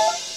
you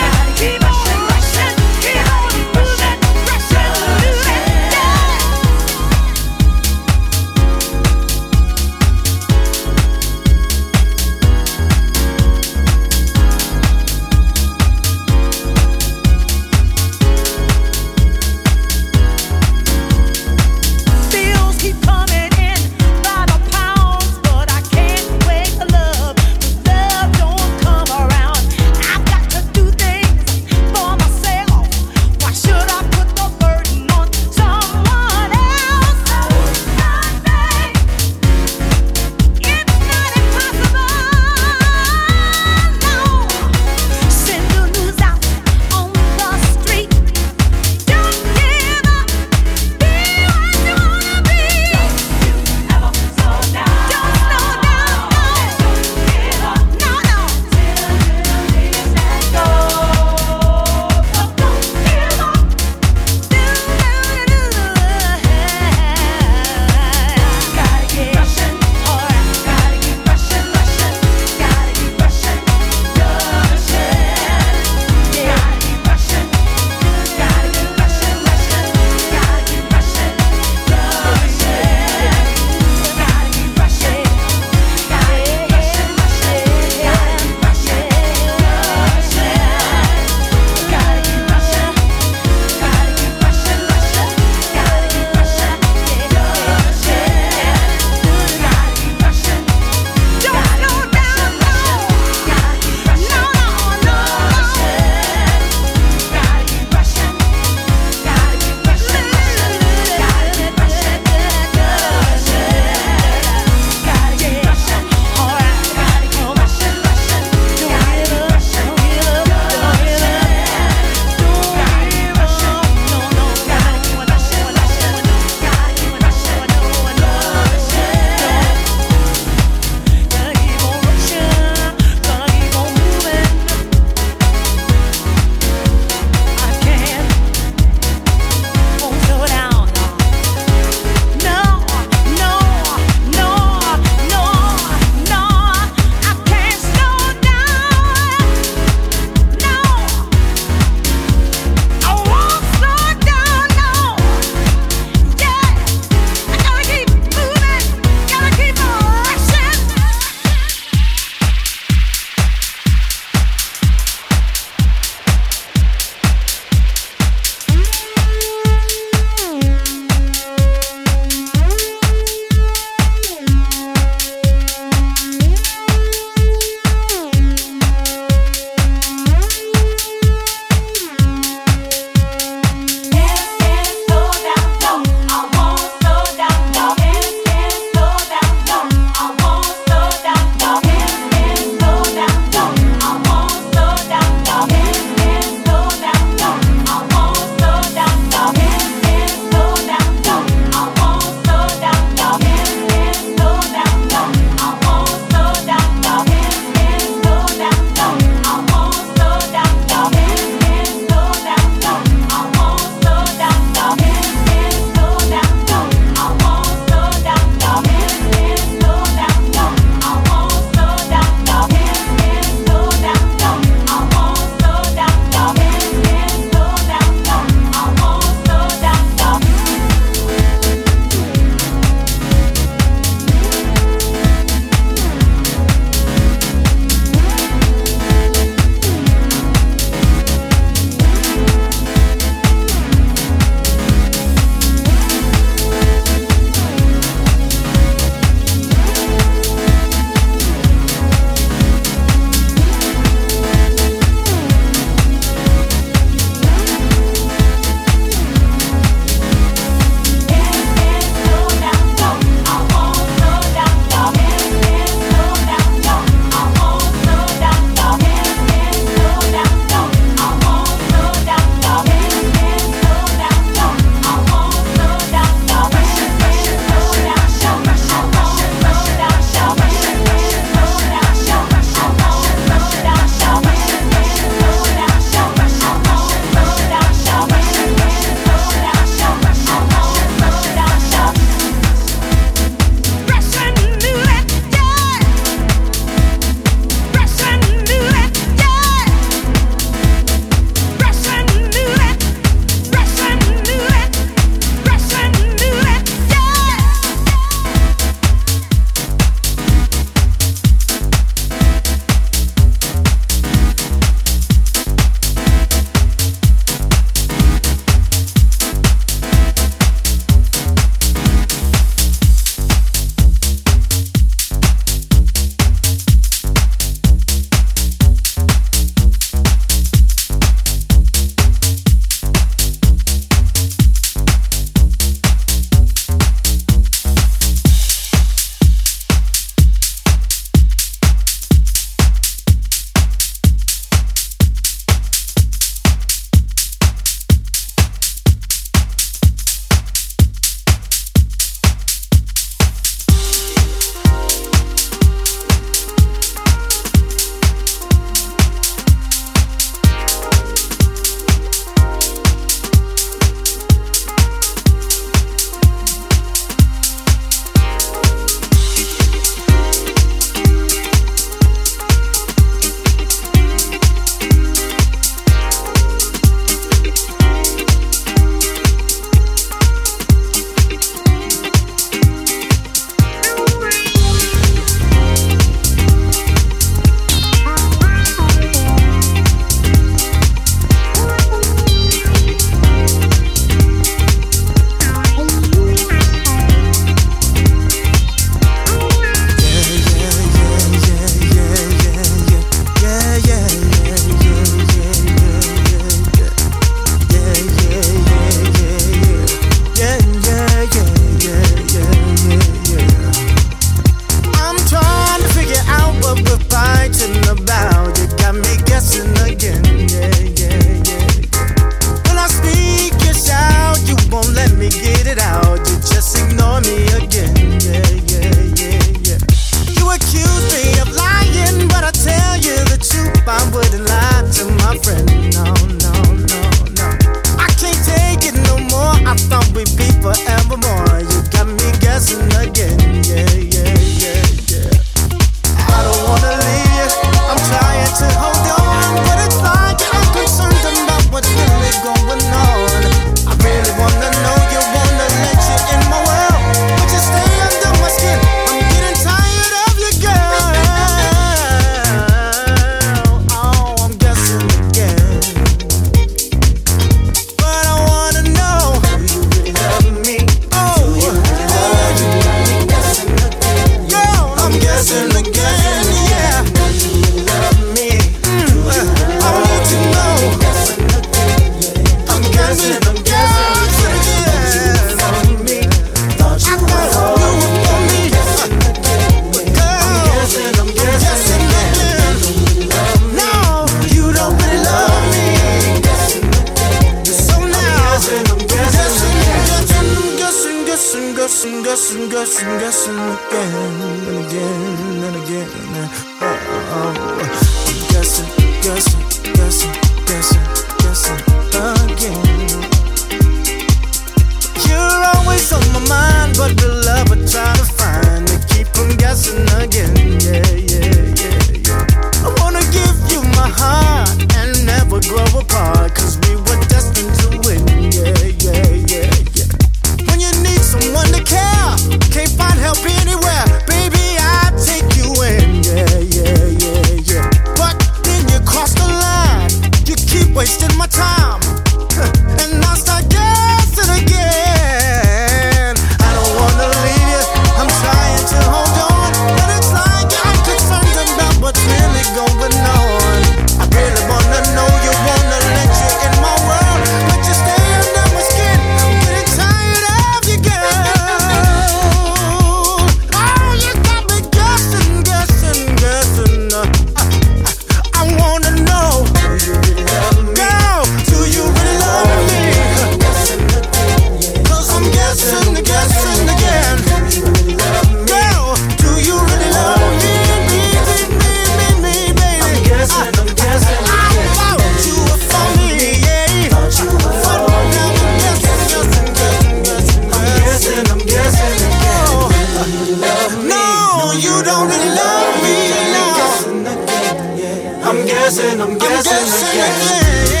I'm guessing, I'm guessing again.